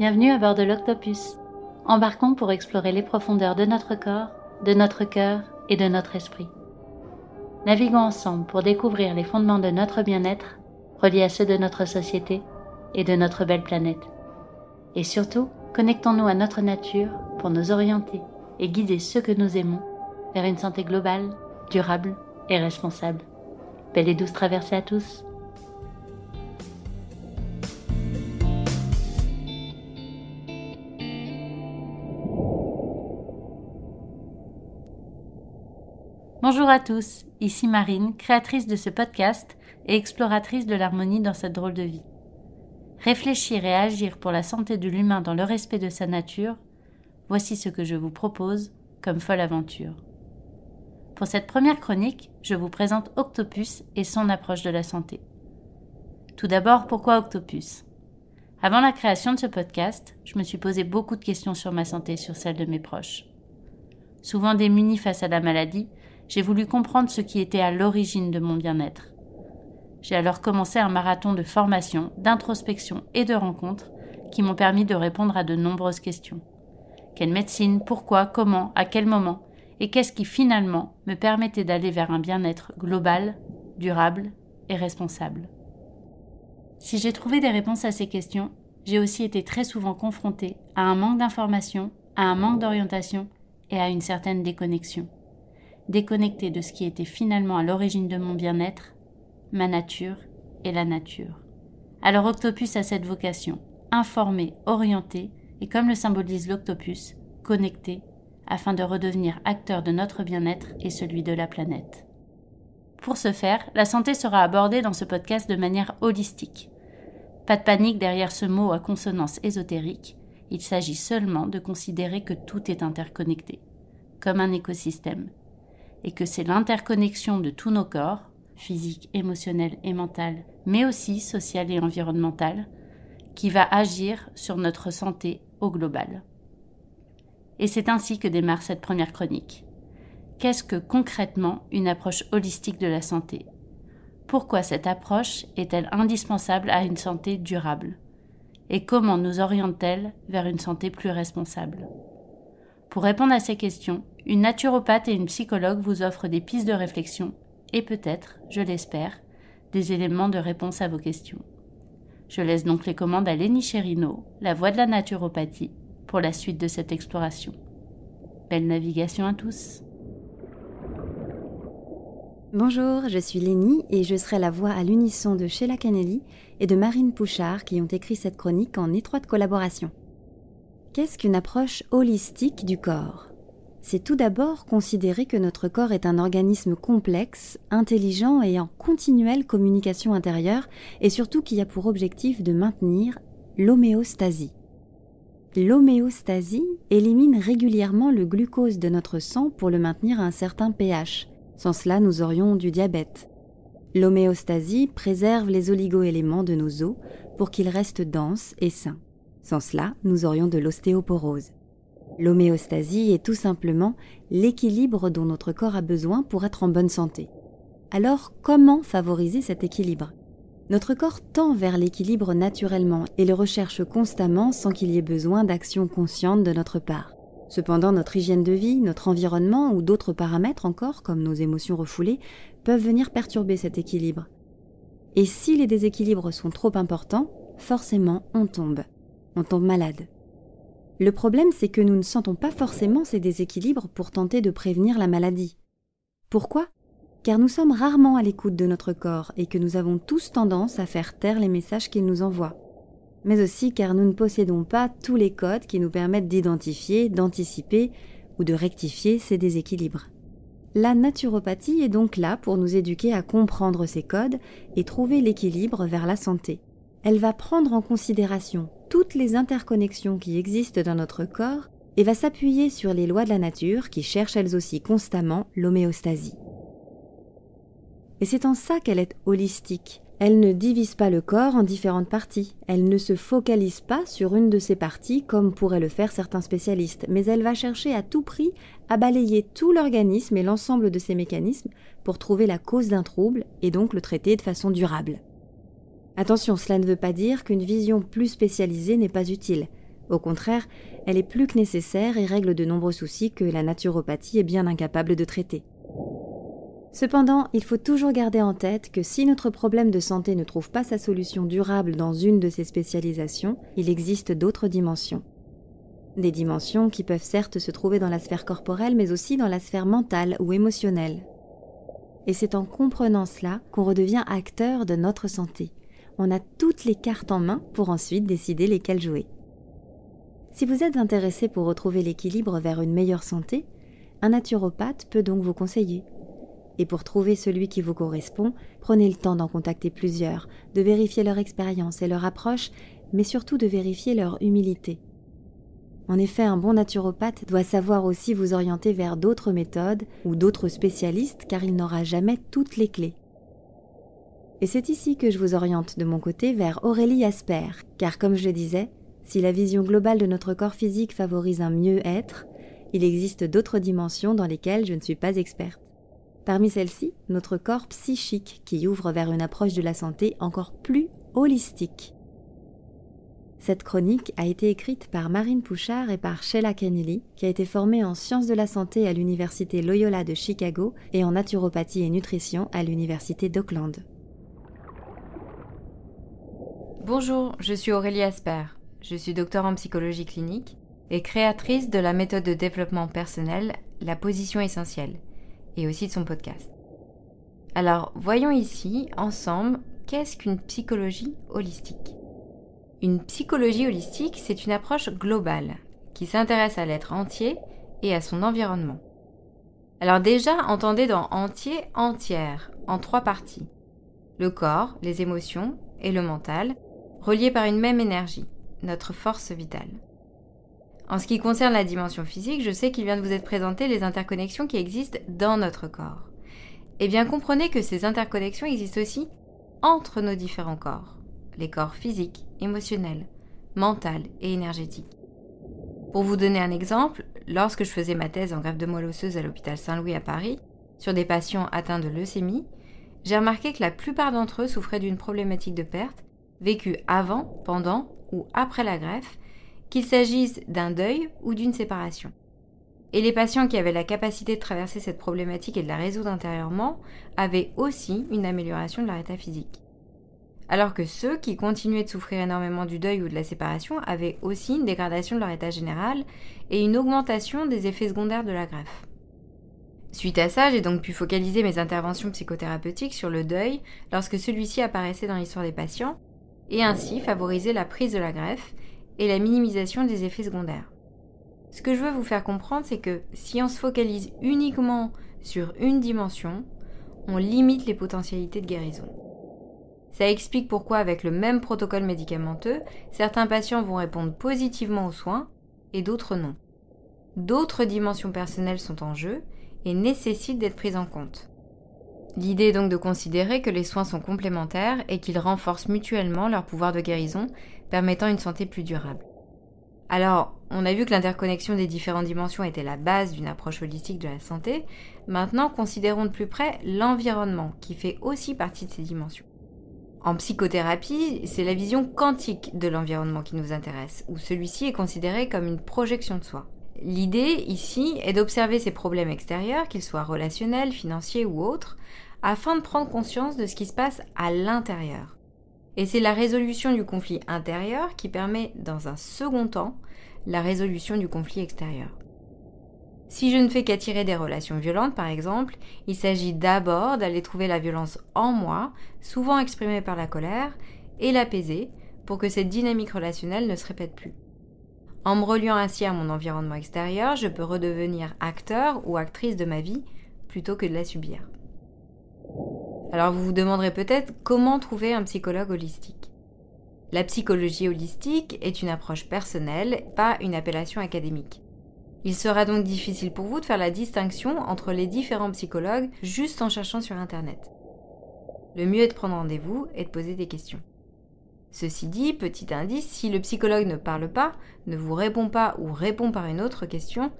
Bienvenue à bord de l'Octopus. Embarquons pour explorer les profondeurs de notre corps, de notre cœur et de notre esprit. Naviguons ensemble pour découvrir les fondements de notre bien-être, reliés à ceux de notre société et de notre belle planète. Et surtout, connectons-nous à notre nature pour nous orienter et guider ceux que nous aimons vers une santé globale, durable et responsable. Belle et douce traversée à tous. Bonjour à tous, ici Marine, créatrice de ce podcast et exploratrice de l'harmonie dans cette drôle de vie. Réfléchir et agir pour la santé de l'humain dans le respect de sa nature, voici ce que je vous propose comme folle aventure. Pour cette première chronique, je vous présente Octopus et son approche de la santé. Tout d'abord, pourquoi Octopus? Avant la création de ce podcast, je me suis posé beaucoup de questions sur ma santé et sur celle de mes proches. Souvent démunis face à la maladie, j'ai voulu comprendre ce qui était à l'origine de mon bien-être. J'ai alors commencé un marathon de formation, d'introspection et de rencontres qui m'ont permis de répondre à de nombreuses questions. Quelle médecine, pourquoi, comment, à quel moment, et qu'est-ce qui finalement me permettait d'aller vers un bien-être global, durable et responsable? Si j'ai trouvé des réponses à ces questions, j'ai aussi été très souvent confrontée à un manque d'information, à un manque d'orientation et à une certaine déconnexion déconnecté de ce qui était finalement à l'origine de mon bien-être, ma nature et la nature. Alors Octopus a cette vocation, informer, orienter, et comme le symbolise l'octopus, connecter, afin de redevenir acteur de notre bien-être et celui de la planète. Pour ce faire, la santé sera abordée dans ce podcast de manière holistique. Pas de panique derrière ce mot à consonance ésotérique, il s'agit seulement de considérer que tout est interconnecté, comme un écosystème, et que c'est l'interconnexion de tous nos corps, physique, émotionnel et mental, mais aussi social et environnemental, qui va agir sur notre santé au global. Et c'est ainsi que démarre cette première chronique. Qu'est-ce que concrètement une approche holistique de la santé? Pourquoi cette approche est-elle indispensable à une santé durable? Et comment nous oriente-t-elle vers une santé plus responsable? Pour répondre à ces questions, une naturopathe et une psychologue vous offrent des pistes de réflexion et peut-être, je l'espère, des éléments de réponse à vos questions. Je laisse donc les commandes à Lénie Cherino, la voix de la naturopathie, pour la suite de cette exploration. Belle navigation à tous. Bonjour, je suis Lénie et je serai la voix à l'unisson de Sheila Canelli et de Marine Pouchard qui ont écrit cette chronique en étroite collaboration. Qu'est-ce qu'une approche holistique du corps? C'est tout d'abord considérer que notre corps est un organisme complexe, intelligent et en continuelle communication intérieure, et surtout qui a pour objectif de maintenir l'homéostasie. L'homéostasie élimine régulièrement le glucose de notre sang pour le maintenir à un certain pH. Sans cela, nous aurions du diabète. L'homéostasie préserve les oligoéléments de nos os pour qu'ils restent denses et sains. Sans cela, nous aurions de l'ostéoporose. L'homéostasie est tout simplement l'équilibre dont notre corps a besoin pour être en bonne santé. Alors comment favoriser cet équilibre? Notre corps tend vers l'équilibre naturellement et le recherche constamment sans qu'il y ait besoin d'action consciente de notre part. Cependant, notre hygiène de vie, notre environnement ou d'autres paramètres encore, comme nos émotions refoulées, peuvent venir perturber cet équilibre. Et si les déséquilibres sont trop importants, forcément on tombe. On tombe malade. Le problème, c'est que nous ne sentons pas forcément ces déséquilibres pour tenter de prévenir la maladie. Pourquoi? Car nous sommes rarement à l'écoute de notre corps et que nous avons tous tendance à faire taire les messages qu'il nous envoie. Mais aussi car nous ne possédons pas tous les codes qui nous permettent d'identifier, d'anticiper ou de rectifier ces déséquilibres. La naturopathie est donc là pour nous éduquer à comprendre ces codes et trouver l'équilibre vers la santé. Elle va prendre en considération toutes les interconnexions qui existent dans notre corps et va s'appuyer sur les lois de la nature qui cherchent elles aussi constamment l'homéostasie. Et c'est en ça qu'elle est holistique. Elle ne divise pas le corps en différentes parties, elle ne se focalise pas sur une de ces parties comme pourraient le faire certains spécialistes, mais elle va chercher à tout prix à balayer tout l'organisme et l'ensemble de ses mécanismes pour trouver la cause d'un trouble et donc le traiter de façon durable. Attention, cela ne veut pas dire qu'une vision plus spécialisée n'est pas utile. Au contraire, elle est plus que nécessaire et règle de nombreux soucis que la naturopathie est bien incapable de traiter. Cependant, il faut toujours garder en tête que si notre problème de santé ne trouve pas sa solution durable dans une de ces spécialisations, il existe d'autres dimensions. Des dimensions qui peuvent certes se trouver dans la sphère corporelle, mais aussi dans la sphère mentale ou émotionnelle. Et c'est en comprenant cela qu'on redevient acteur de notre santé. On a toutes les cartes en main pour ensuite décider lesquelles jouer. Si vous êtes intéressé pour retrouver l'équilibre vers une meilleure santé, un naturopathe peut donc vous conseiller. Et pour trouver celui qui vous correspond, prenez le temps d'en contacter plusieurs, de vérifier leur expérience et leur approche, mais surtout de vérifier leur humilité. En effet, un bon naturopathe doit savoir aussi vous orienter vers d'autres méthodes ou d'autres spécialistes car il n'aura jamais toutes les clés. Et c'est ici que je vous oriente de mon côté vers Aurélie Asper, car comme je le disais, si la vision globale de notre corps physique favorise un mieux-être, il existe d'autres dimensions dans lesquelles je ne suis pas experte. Parmi celles-ci, notre corps psychique qui ouvre vers une approche de la santé encore plus holistique. Cette chronique a été écrite par Marine Pouchard et par Sheila Kennelly, qui a été formée en sciences de la santé à l'Université Loyola de Chicago et en naturopathie et nutrition à l'Université d'Auckland. Bonjour, je suis Aurélie Asper. Je suis docteur en psychologie clinique et créatrice de la méthode de développement personnel La position essentielle et aussi de son podcast. Alors, voyons ici, ensemble, qu'est-ce qu'une psychologie holistique? Une psychologie holistique, c'est une approche globale qui s'intéresse à l'être entier et à son environnement. Alors déjà, entendez dans entier, entière, en trois parties. Le corps, les émotions et le mental, reliés par une même énergie notre force vitale. En ce qui concerne la dimension physique, je sais qu'il vient de vous être présenté les interconnexions qui existent dans notre corps. Eh bien, comprenez que ces interconnexions existent aussi entre nos différents corps, les corps physiques, émotionnels, mental et énergétiques. Pour vous donner un exemple, lorsque je faisais ma thèse en greffe de moelle osseuse à l'hôpital Saint-Louis à Paris, sur des patients atteints de leucémie, j'ai remarqué que la plupart d'entre eux souffraient d'une problématique de perte vécue avant, pendant ou après la greffe, qu'il s'agisse d'un deuil ou d'une séparation. Et les patients qui avaient la capacité de traverser cette problématique et de la résoudre intérieurement avaient aussi une amélioration de leur état physique. Alors que ceux qui continuaient de souffrir énormément du deuil ou de la séparation avaient aussi une dégradation de leur état général et une augmentation des effets secondaires de la greffe. Suite à ça, j'ai donc pu focaliser mes interventions psychothérapeutiques sur le deuil lorsque celui-ci apparaissait dans l'histoire des patients et ainsi favoriser la prise de la greffe et la minimisation des effets secondaires. Ce que je veux vous faire comprendre, c'est que si on se focalise uniquement sur une dimension, on limite les potentialités de guérison. Ça explique pourquoi avec le même protocole médicamenteux, certains patients vont répondre positivement aux soins et d'autres non. D'autres dimensions personnelles sont en jeu et nécessitent d'être prises en compte. L'idée est donc de considérer que les soins sont complémentaires et qu'ils renforcent mutuellement leur pouvoir de guérison, permettant une santé plus durable. Alors, on a vu que l'interconnexion des différentes dimensions était la base d'une approche holistique de la santé. Maintenant, considérons de plus près l'environnement, qui fait aussi partie de ces dimensions. En psychothérapie, c'est la vision quantique de l'environnement qui nous intéresse, où celui-ci est considéré comme une projection de soi. L'idée ici est d'observer ces problèmes extérieurs, qu'ils soient relationnels, financiers ou autres, afin de prendre conscience de ce qui se passe à l'intérieur. Et c'est la résolution du conflit intérieur qui permet, dans un second temps, la résolution du conflit extérieur. Si je ne fais qu'attirer des relations violentes, par exemple, il s'agit d'abord d'aller trouver la violence en moi, souvent exprimée par la colère, et l'apaiser pour que cette dynamique relationnelle ne se répète plus. En me reliant ainsi à mon environnement extérieur, je peux redevenir acteur ou actrice de ma vie plutôt que de la subir. Alors vous vous demanderez peut-être comment trouver un psychologue holistique. La psychologie holistique est une approche personnelle, pas une appellation académique. Il sera donc difficile pour vous de faire la distinction entre les différents psychologues juste en cherchant sur Internet. Le mieux est de prendre rendez-vous et de poser des questions. Ceci dit, petit indice, si le psychologue ne parle pas, ne vous répond pas ou répond par une autre question,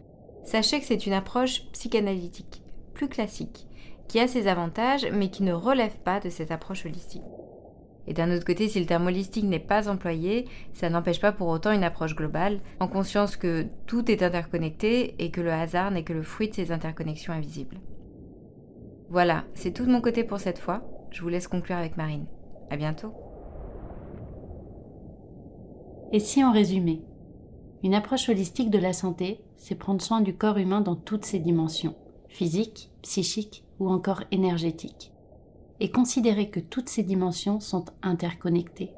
sachez que c'est une approche psychanalytique, plus classique, qui a ses avantages mais qui ne relève pas de cette approche holistique. Et d'un autre côté, si le terme holistique n'est pas employé, ça n'empêche pas pour autant une approche globale, en conscience que tout est interconnecté et que le hasard n'est que le fruit de ces interconnexions invisibles. Voilà, c'est tout de mon côté pour cette fois. Je vous laisse conclure avec Marine. À bientôt. Et si on résumait Une approche holistique de la santé, c'est prendre soin du corps humain dans toutes ses dimensions, physique, psychique ou encore énergétique et considérer que toutes ces dimensions sont interconnectées.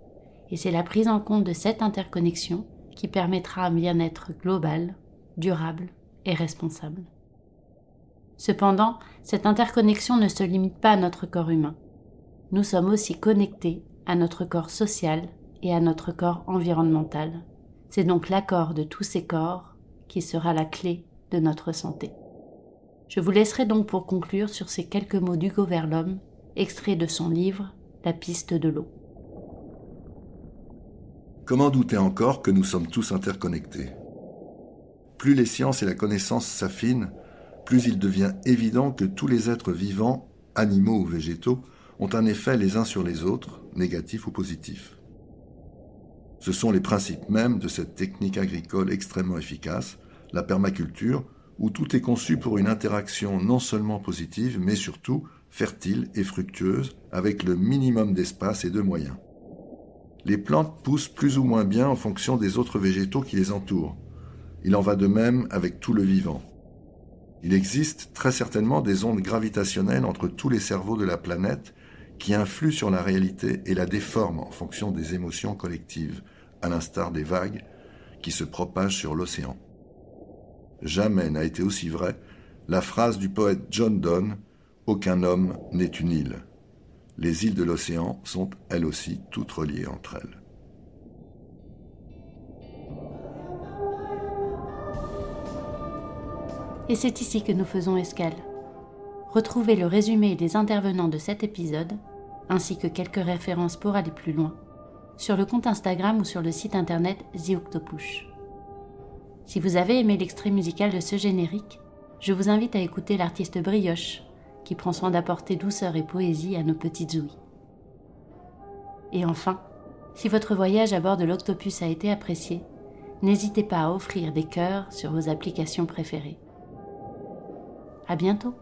Et c'est la prise en compte de cette interconnexion qui permettra un bien-être global, durable et responsable. Cependant, cette interconnexion ne se limite pas à notre corps humain. Nous sommes aussi connectés à notre corps social et à notre corps environnemental. C'est donc l'accord de tous ces corps qui sera la clé de notre santé. Je vous laisserai donc pour conclure sur ces quelques mots d'Hugo Verlhomme extrait de son livre La piste de l'eau. Comment douter encore que nous sommes tous interconnectés? Plus les sciences et la connaissance s'affinent, plus il devient évident que tous les êtres vivants, animaux ou végétaux, ont un effet les uns sur les autres, négatif ou positif. Ce sont les principes mêmes de cette technique agricole extrêmement efficace, la permaculture, où tout est conçu pour une interaction non seulement positive, mais surtout fertile et fructueuse, avec le minimum d'espace et de moyens. Les plantes poussent plus ou moins bien en fonction des autres végétaux qui les entourent. Il en va de même avec tout le vivant. Il existe très certainement des ondes gravitationnelles entre tous les cerveaux de la planète qui influent sur la réalité et la déforment en fonction des émotions collectives, à l'instar des vagues qui se propagent sur l'océan. Jamais n'a été aussi vrai la phrase du poète John Donne aucun homme n'est une île. Les îles de l'océan sont elles aussi toutes reliées entre elles. Et c'est ici que nous faisons escale. Retrouvez le résumé des intervenants de cet épisode, ainsi que quelques références pour aller plus loin, sur le compte Instagram ou sur le site internet The Si vous avez aimé l'extrait musical de ce générique, je vous invite à écouter l'artiste Brioche qui prend soin d'apporter douceur et poésie à nos petites ouïes. Et enfin, si votre voyage à bord de l'Octopus a été apprécié, n'hésitez pas à offrir des cœurs sur vos applications préférées. À bientôt!